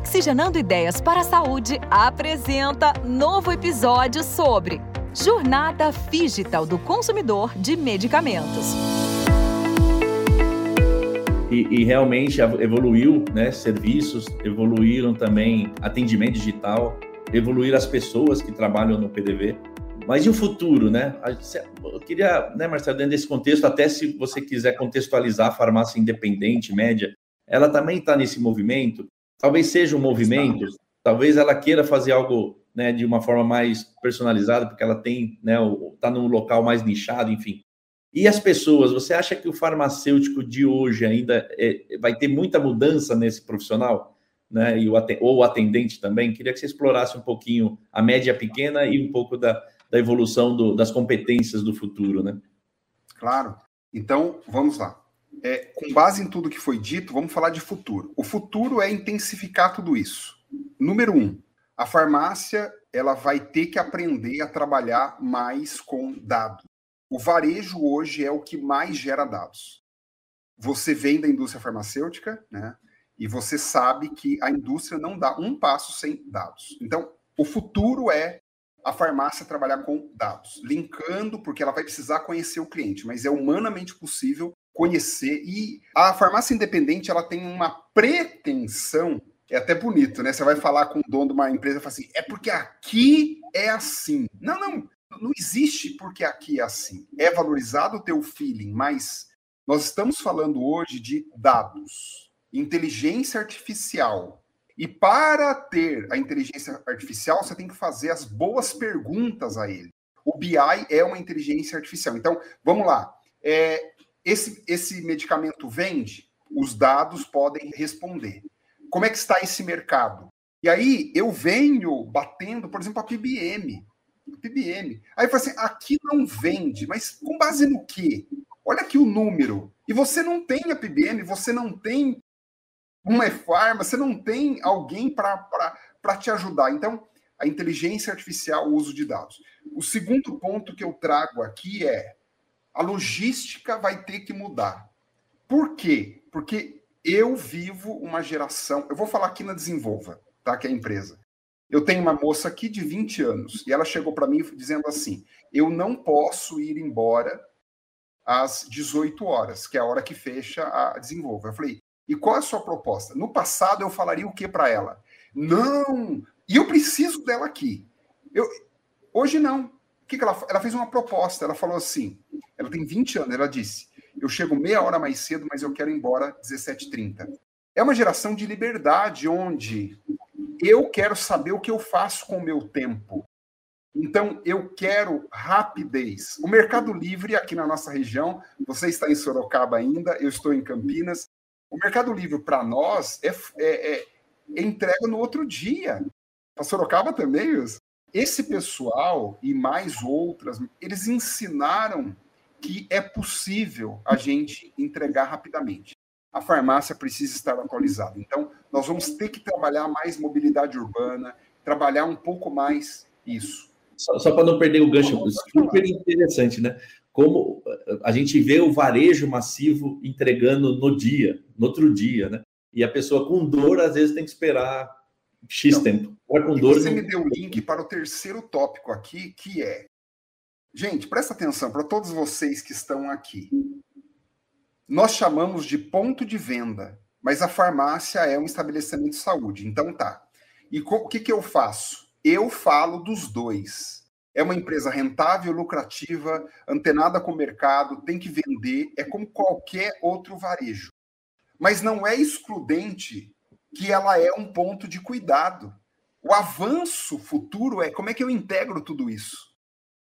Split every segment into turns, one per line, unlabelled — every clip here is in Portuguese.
Oxigenando Ideias para a Saúde apresenta novo episódio sobre Jornada Digital do Consumidor de Medicamentos.
E, e, realmente evoluiu, né? Serviços evoluíram também, atendimento digital, evoluir as pessoas que trabalham no PDV. Mas e o futuro, né? Eu queria, né, Marcelo, dentro desse contexto, até se você quiser contextualizar a farmácia independente, média, ela também está nesse movimento. Talvez seja um movimento, talvez ela queira fazer algo né, de uma forma mais personalizada, porque ela tem, né, está num local mais nichado, enfim. E as pessoas, você acha que o farmacêutico de hoje ainda é, vai ter muita mudança nesse profissional? Né, e o, ou o atendente também? Queria que você explorasse um pouquinho a média pequena e um pouco da, da evolução do, das competências do futuro, né?
Claro. Então, vamos lá. É, com base em tudo que foi dito, vamos falar de futuro. O futuro é intensificar tudo isso. Número um, a farmácia ela vai ter que aprender a trabalhar mais com dados. O varejo hoje é o que mais gera dados. Você vem da indústria farmacêutica, né? E você sabe que a indústria não dá um passo sem dados. Então, o futuro é a farmácia trabalhar com dados, linkando, porque ela vai precisar conhecer o cliente, mas é humanamente possível conhecer. E a farmácia independente ela tem uma pretensão, é até bonito, né? Você vai falar com o dono de uma empresa e fala assim: é porque aqui é assim. Não, não, não existe porque aqui é assim. É valorizado o teu feeling, mas nós estamos falando hoje de dados, inteligência artificial, e para ter a inteligência artificial, você tem que fazer as boas perguntas a ele. O BI é uma inteligência artificial. Então, vamos lá. É, esse, esse medicamento vende? Os dados podem responder. Como é que está esse mercado? E aí eu venho batendo, por exemplo, a PBM. PBM. Aí eu falo assim, aqui não vende, mas com base no quê? Olha aqui o número. E você não tem a PBM, você não tem uma farma, você não tem alguém para te ajudar. Então, a inteligência artificial, o uso de dados. O segundo ponto que eu trago aqui é a logística vai ter que mudar. Por quê? Porque eu vivo uma geração. Eu vou falar aqui na Desenvolva, tá? Que é a empresa. Eu tenho uma moça aqui de 20 anos e ela chegou para mim dizendo assim: eu não posso ir embora às 18 horas, que é a hora que fecha a Desenvolva. Eu falei: e qual é a sua proposta? No passado eu falaria o que para ela? Não! E eu preciso dela aqui. Eu, hoje não. Que, que ela Ela fez uma proposta. Ela falou assim: ela tem 20 anos. Ela disse: Eu chego meia hora mais cedo, mas eu quero ir embora 17h30. É uma geração de liberdade onde eu quero saber o que eu faço com o meu tempo. Então, eu quero rapidez. O Mercado Livre, aqui na nossa região, você está em Sorocaba ainda, eu estou em Campinas, o Mercado Livre, para nós, é, é, é, entrega no outro dia. Para Sorocaba também, Wilson. Esse pessoal e mais outras, eles ensinaram que é possível a gente entregar rapidamente. A farmácia precisa estar atualizada. Então, nós vamos ter que trabalhar mais mobilidade urbana, trabalhar um pouco mais isso.
Só, só para não perder o gancho, super interessante, né? como a gente vê o varejo massivo entregando no dia, no outro dia, né? E a pessoa com dor, às vezes, tem que esperar X então, tempo.
com dor, você me deu o link para o terceiro tópico aqui, que é. Gente, presta atenção para todos vocês que estão aqui. Nós chamamos de ponto de venda, mas a farmácia é um estabelecimento de saúde. Então tá. E o que, que eu faço? Eu falo dos dois é uma empresa rentável, lucrativa, antenada com o mercado, tem que vender, é como qualquer outro varejo. Mas não é excludente que ela é um ponto de cuidado. O avanço futuro é como é que eu integro tudo isso.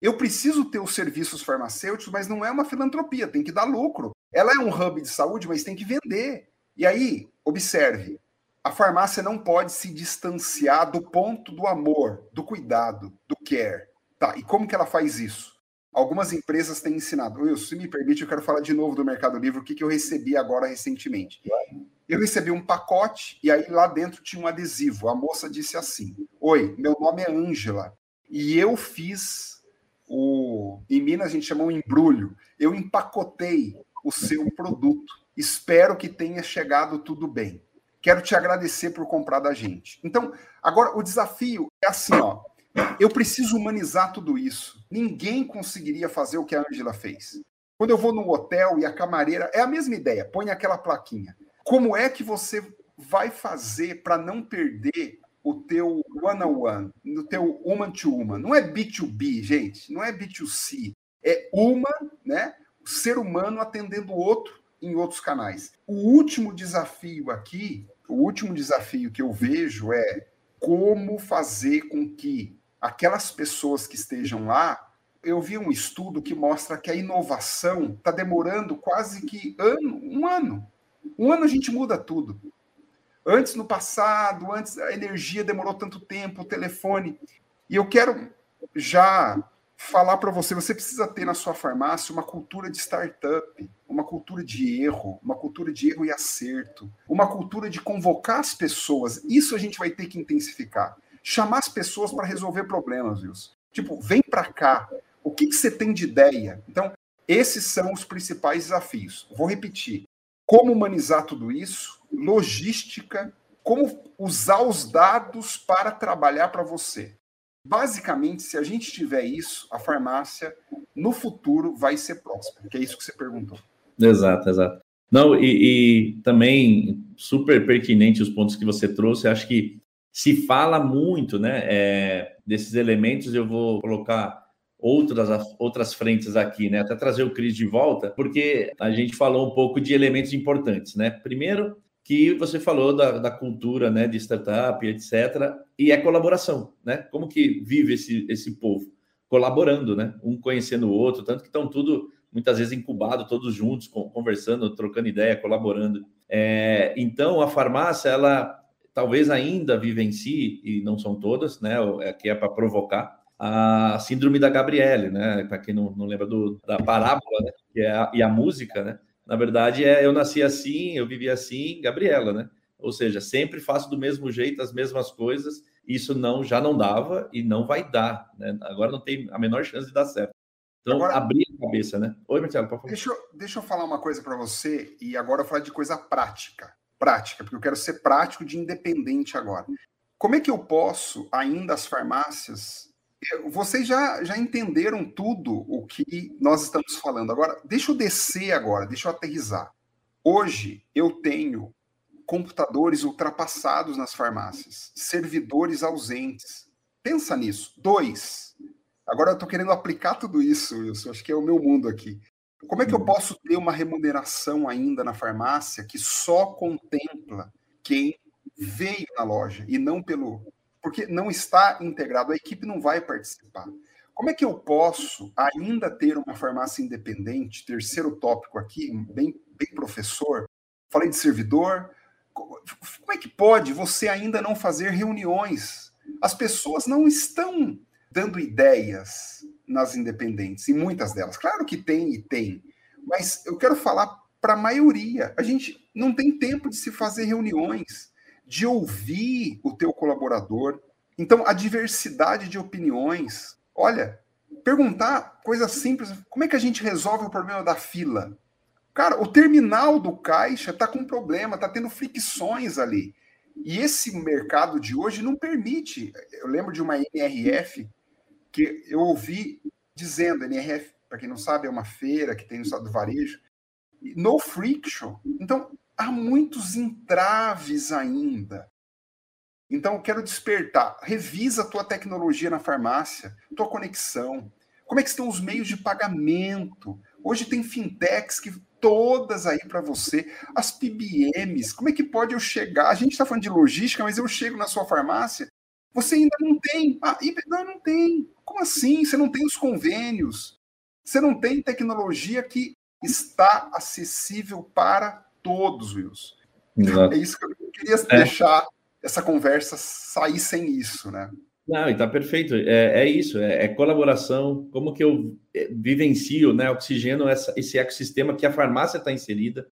Eu preciso ter os serviços farmacêuticos, mas não é uma filantropia, tem que dar lucro. Ela é um hub de saúde, mas tem que vender. E aí, observe, a farmácia não pode se distanciar do ponto do amor, do cuidado, do care. Tá, e como que ela faz isso? Algumas empresas têm ensinado. Wilson, se me permite, eu quero falar de novo do Mercado Livre, o que, que eu recebi agora recentemente. Eu recebi um pacote e aí lá dentro tinha um adesivo. A moça disse assim: Oi, meu nome é Ângela e eu fiz o. Em Minas a gente chama um embrulho. Eu empacotei o seu produto. Espero que tenha chegado tudo bem. Quero te agradecer por comprar da gente. Então, agora o desafio é assim, ó. Eu preciso humanizar tudo isso. Ninguém conseguiria fazer o que a Angela fez. Quando eu vou no hotel e a camareira é a mesma ideia, põe aquela plaquinha. Como é que você vai fazer para não perder o teu one on one, no teu human to human? Não é B2B, gente, não é B2C. É uma, né? O ser humano atendendo o outro em outros canais. O último desafio aqui, o último desafio que eu vejo é como fazer com que aquelas pessoas que estejam lá. Eu vi um estudo que mostra que a inovação está demorando quase que ano, um ano. Um ano a gente muda tudo. Antes, no passado, antes a energia demorou tanto tempo, o telefone. E eu quero já falar para você, você precisa ter na sua farmácia uma cultura de startup, uma cultura de erro, uma cultura de erro e acerto, uma cultura de convocar as pessoas. Isso a gente vai ter que intensificar. Chamar as pessoas para resolver problemas, Wilson. Tipo, vem para cá. O que, que você tem de ideia? Então, esses são os principais desafios. Vou repetir. Como humanizar tudo isso? Logística, como usar os dados para trabalhar para você. Basicamente, se a gente tiver isso, a farmácia no futuro vai ser próspera, que é isso que você perguntou.
Exato, exato. Não, e, e também super pertinente os pontos que você trouxe. Acho que se fala muito, né, é, desses elementos. Eu vou colocar outras outras frentes aqui, né, até trazer o Cris de volta, porque a gente falou um pouco de elementos importantes, né. Primeiro, que você falou da, da cultura, né, de startup, etc. E é colaboração, né? Como que vive esse, esse povo? Colaborando, né? Um conhecendo o outro, tanto que estão tudo, muitas vezes, incubado, todos juntos, conversando, trocando ideia, colaborando. É, então, a farmácia, ela talvez ainda vivencie, e não são todas, né? Que é para provocar, a síndrome da Gabriele, né? Para quem não, não lembra do, da parábola, né? Que é a, e a música, né? na verdade, é eu nasci assim, eu vivi assim, Gabriela, né? Ou seja, sempre faço do mesmo jeito as mesmas coisas. Isso não já não dava e não vai dar, né? Agora não tem a menor chance de dar certo. Então, agora, abrir a cabeça, né?
Oi, Marcelo, por favor. Deixa eu, deixa eu falar uma coisa para você e agora eu falar de coisa prática. Prática, porque eu quero ser prático de independente agora. Como é que eu posso, ainda as farmácias, vocês já, já entenderam tudo o que nós estamos falando. Agora, deixa eu descer agora, deixa eu aterrizar. Hoje eu tenho computadores ultrapassados nas farmácias, servidores ausentes. Pensa nisso. Dois. Agora eu estou querendo aplicar tudo isso, Wilson. Acho que é o meu mundo aqui. Como é que eu uhum. posso ter uma remuneração ainda na farmácia que só contempla quem veio na loja e não pelo porque não está integrado, a equipe não vai participar. Como é que eu posso ainda ter uma farmácia independente? Terceiro tópico aqui, bem, bem professor. Falei de servidor. Como é que pode você ainda não fazer reuniões? As pessoas não estão dando ideias nas independentes, e muitas delas. Claro que tem e tem, mas eu quero falar para a maioria. A gente não tem tempo de se fazer reuniões de ouvir o teu colaborador. Então, a diversidade de opiniões. Olha, perguntar coisa simples, como é que a gente resolve o problema da fila? Cara, o terminal do caixa está com problema, está tendo fricções ali. E esse mercado de hoje não permite. Eu lembro de uma NRF que eu ouvi dizendo, NRF, para quem não sabe, é uma feira que tem no estado do varejo, no friction. Então, há muitos entraves ainda. Então, eu quero despertar. Revisa a tua tecnologia na farmácia, tua conexão. Como é que estão os meios de pagamento? Hoje tem fintechs que todas aí para você. As PBMs, como é que pode eu chegar? A gente está falando de logística, mas eu chego na sua farmácia, você ainda não tem. Ah, não, não tem. Como assim? Você não tem os convênios. Você não tem tecnologia que está acessível para todos, Wilson. Exato. É isso que eu queria é. deixar essa conversa sair sem isso, né?
Não, e tá perfeito. É, é isso, é, é, colaboração. Como que eu é, vivencio, né? Oxigeno essa, esse ecossistema que a farmácia está inserida.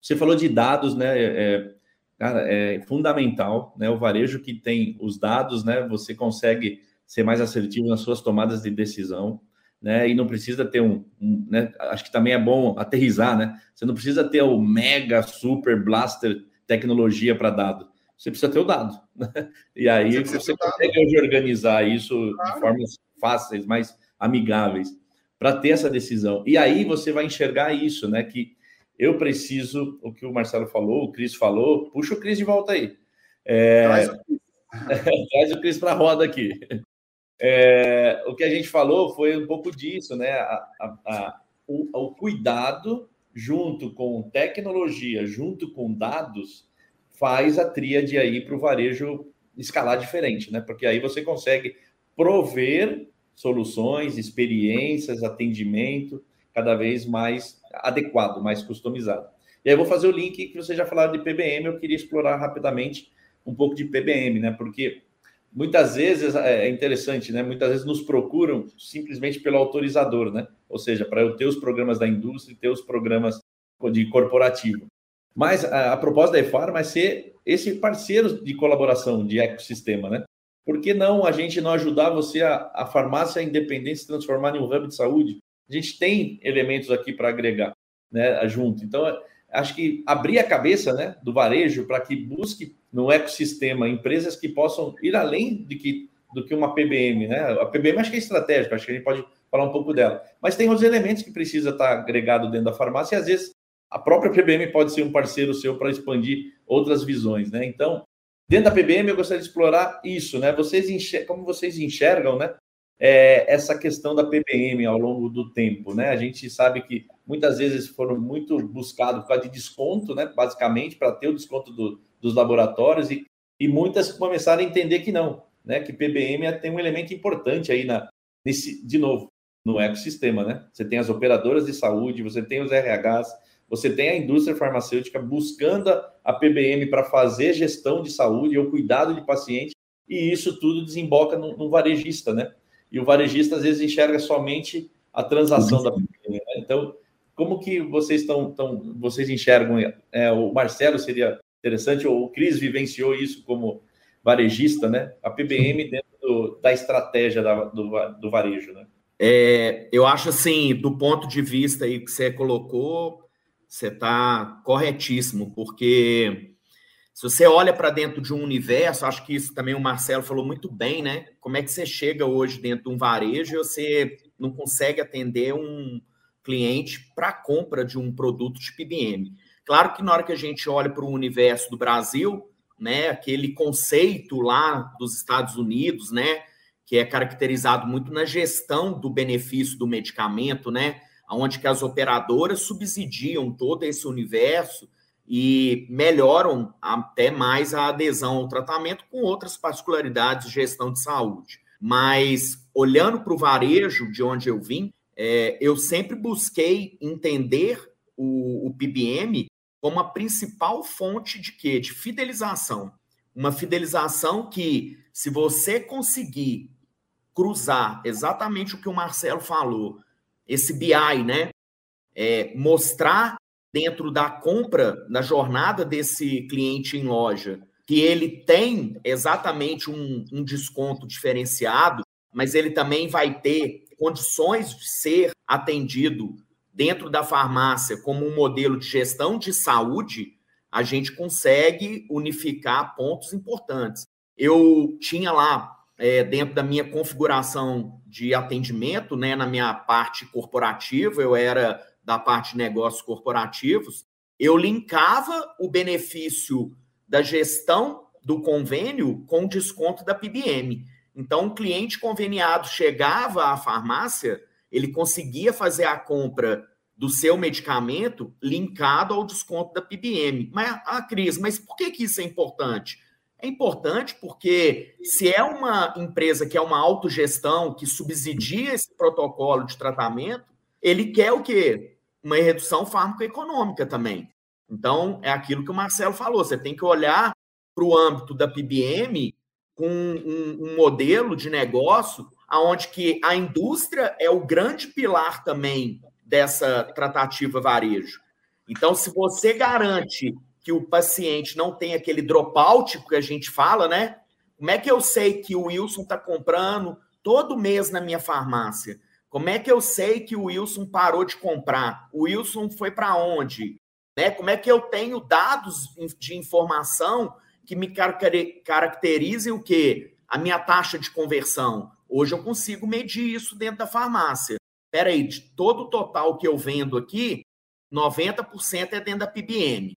Você falou de dados, né? É, é, cara, é fundamental, né? O varejo que tem os dados, né? Você consegue ser mais assertivo nas suas tomadas de decisão né? E não precisa ter um, um, né? Acho que também é bom aterrizar, né? Você não precisa ter o mega super blaster tecnologia para dado? Você precisa ter o dado. Né? E aí você, você consegue organizar isso claro. de formas fáceis, mais amigáveis, para ter essa decisão. E aí você vai enxergar isso, né? Que eu preciso, o que o Marcelo falou, o Cris falou, puxa o Cris de volta aí. É... Traz o Cris, Traz o Cris para a roda aqui. É... o que a gente falou foi um pouco disso, né? A, a, a, o, o cuidado junto com tecnologia, junto com dados, faz a tríade aí para o varejo escalar diferente, né? Porque aí você consegue prover soluções, experiências, atendimento cada vez mais adequado, mais customizado. E aí eu vou fazer o link que você já falaram de PBM, eu queria explorar rapidamente um pouco de PBM, né? Porque muitas vezes é, é interessante, né? Muitas vezes nos procuram simplesmente pelo autorizador, né? Ou seja, para eu ter os programas da indústria ter os programas de corporativo. Mas a, a proposta da EFARMA é ser esse parceiro de colaboração, de ecossistema, né? Por que não a gente não ajudar você, a, a farmácia independente, se transformar em um hub de saúde? A gente tem elementos aqui para agregar né, junto. Então, acho que abrir a cabeça né, do varejo para que busque no ecossistema empresas que possam ir além de que, do que uma PBM. Né? A PBM acho que é estratégica, acho que a gente pode falar um pouco dela. Mas tem os elementos que precisa estar agregado dentro da farmácia e às vezes a própria PBM pode ser um parceiro seu para expandir outras visões. Né? Então, Dentro da PBM, eu gostaria de explorar isso, né? Vocês enxergam, como vocês enxergam, né? É, essa questão da PBM ao longo do tempo, né? A gente sabe que muitas vezes foram muito buscados por causa de desconto, né? Basicamente, para ter o desconto do, dos laboratórios e, e muitas começaram a entender que não, né? Que PBM tem um elemento importante aí na, nesse, de novo, no ecossistema, né? Você tem as operadoras de saúde, você tem os RHs, você tem a indústria farmacêutica buscando a PBM para fazer gestão de saúde ou cuidado de paciente, e isso tudo desemboca no, no, varejista, né? E o varejista às vezes enxerga somente a transação da PBM. Né? Então, como que vocês estão, estão vocês enxergam? É, o Marcelo seria interessante, o Cris vivenciou isso como varejista, né? A PBM dentro do, da estratégia da, do, do varejo, né?
É, eu acho assim, do ponto de vista aí que você colocou, você está corretíssimo, porque se você olha para dentro de um universo, acho que isso também o Marcelo falou muito bem, né? Como é que você chega hoje dentro de um varejo e você não consegue atender um cliente para compra de um produto de PBM? Claro que na hora que a gente olha para o universo do Brasil, né, aquele conceito lá dos Estados Unidos, né, que é caracterizado muito na gestão do benefício do medicamento, né? onde que as operadoras subsidiam todo esse universo e melhoram até mais a adesão ao tratamento com outras particularidades de gestão de saúde. Mas olhando para o varejo de onde eu vim, é, eu sempre busquei entender o, o PBM como a principal fonte de quê? De fidelização. Uma fidelização que, se você conseguir cruzar exatamente o que o Marcelo falou, esse BI, né? É, mostrar dentro da compra, da jornada desse cliente em loja, que ele tem exatamente um, um desconto diferenciado, mas ele também vai ter condições de ser atendido dentro da farmácia como um modelo de gestão de saúde, a gente consegue unificar pontos importantes. Eu tinha lá é, dentro da minha configuração de atendimento, né, na minha parte corporativa, eu era da parte de negócios corporativos, eu linkava o benefício da gestão do convênio com desconto da PBM. Então, o cliente conveniado chegava à farmácia, ele conseguia fazer a compra do seu medicamento linkado ao desconto da PBM. Mas, ah, Cris, mas por que, que isso é importante? É importante porque se é uma empresa que é uma autogestão, que subsidia esse protocolo de tratamento, ele quer o quê? Uma redução farmacoeconômica também. Então, é aquilo que o Marcelo falou, você tem que olhar para o âmbito da PBM com um, um modelo de negócio onde que a indústria é o grande pilar também dessa tratativa varejo. Então, se você garante que o paciente não tem aquele dropout que a gente fala, né? Como é que eu sei que o Wilson está comprando todo mês na minha farmácia? Como é que eu sei que o Wilson parou de comprar? O Wilson foi para onde? Né? Como é que eu tenho dados de informação que me caracterizem o quê? A minha taxa de conversão. Hoje eu consigo medir isso dentro da farmácia. Espera aí, de todo o total que eu vendo aqui, 90% é dentro da PBM.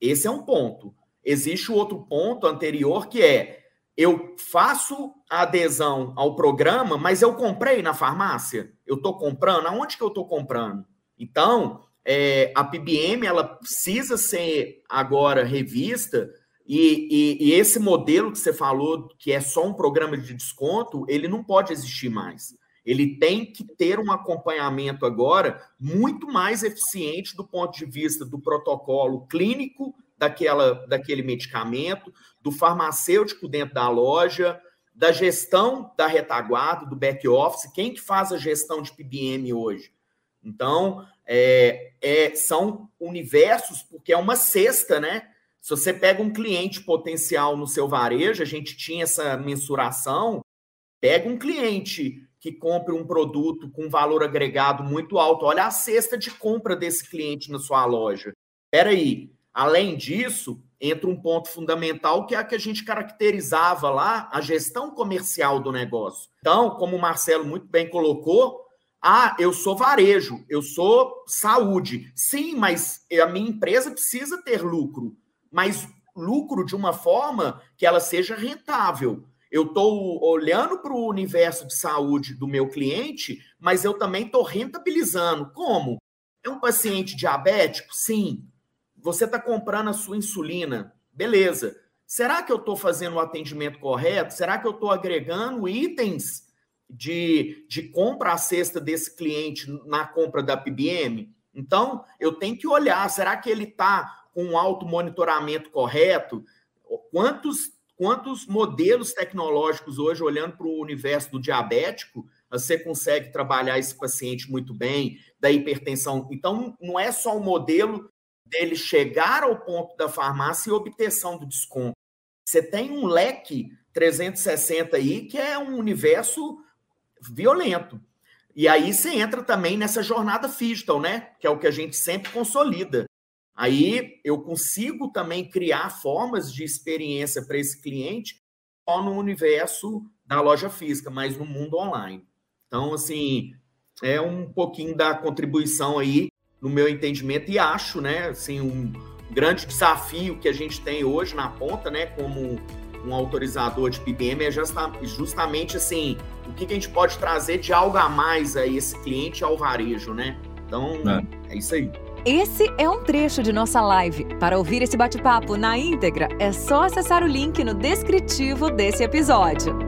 Esse é um ponto. Existe o outro ponto anterior que é eu faço a adesão ao programa, mas eu comprei na farmácia? Eu estou comprando? Aonde que eu estou comprando? Então, é, a PBM ela precisa ser agora revista e, e, e, esse modelo que você falou, que é só um programa de desconto, ele não pode existir mais. Ele tem que ter um acompanhamento agora muito mais eficiente do ponto de vista do protocolo clínico daquela, daquele medicamento, do farmacêutico dentro da loja, da gestão da retaguarda, do back-office. Quem que faz a gestão de PBM hoje? Então, é, é, são universos, porque é uma cesta, né? Se você pega um cliente potencial no seu varejo, a gente tinha essa mensuração, pega um cliente que compre um produto com valor agregado muito alto, olha a cesta de compra desse cliente na sua loja. Espera aí, além disso, entra um ponto fundamental que é a que a gente caracterizava lá, a gestão comercial do negócio. Então, como o Marcelo muito bem colocou, ah, eu sou varejo, eu sou saúde. Sim, mas a minha empresa precisa ter lucro, mas lucro de uma forma que ela seja rentável. Eu estou olhando para o universo de saúde do meu cliente, mas eu também estou rentabilizando. Como? É um paciente diabético? Sim. Você está comprando a sua insulina. Beleza. Será que eu estou fazendo o atendimento correto? Será que eu estou agregando itens de, de compra à cesta desse cliente na compra da PBM? Então, eu tenho que olhar, será que ele está com um auto monitoramento correto? Quantos, quantos modelos tecnológicos hoje, olhando para o universo do diabético, você consegue trabalhar esse paciente muito bem, da hipertensão? Então, não é só o modelo dele chegar ao ponto da farmácia e obtenção do desconto. Você tem um leque 360 aí, que é um universo violento. E aí você entra também nessa jornada digital, né? Que é o que a gente sempre consolida. Aí eu consigo também criar formas de experiência para esse cliente só no universo da loja física, mas no mundo online. Então, assim, é um pouquinho da contribuição aí no meu entendimento e acho, né, assim, um grande desafio que a gente tem hoje na ponta, né, como um autorizador de PBM é justa, justamente assim, o que, que, a gente pode trazer de algo a mais a esse cliente ao varejo, né? Então, é, é isso aí.
Esse é um trecho de nossa live. Para ouvir esse bate-papo na íntegra, é só acessar o link no descritivo desse episódio.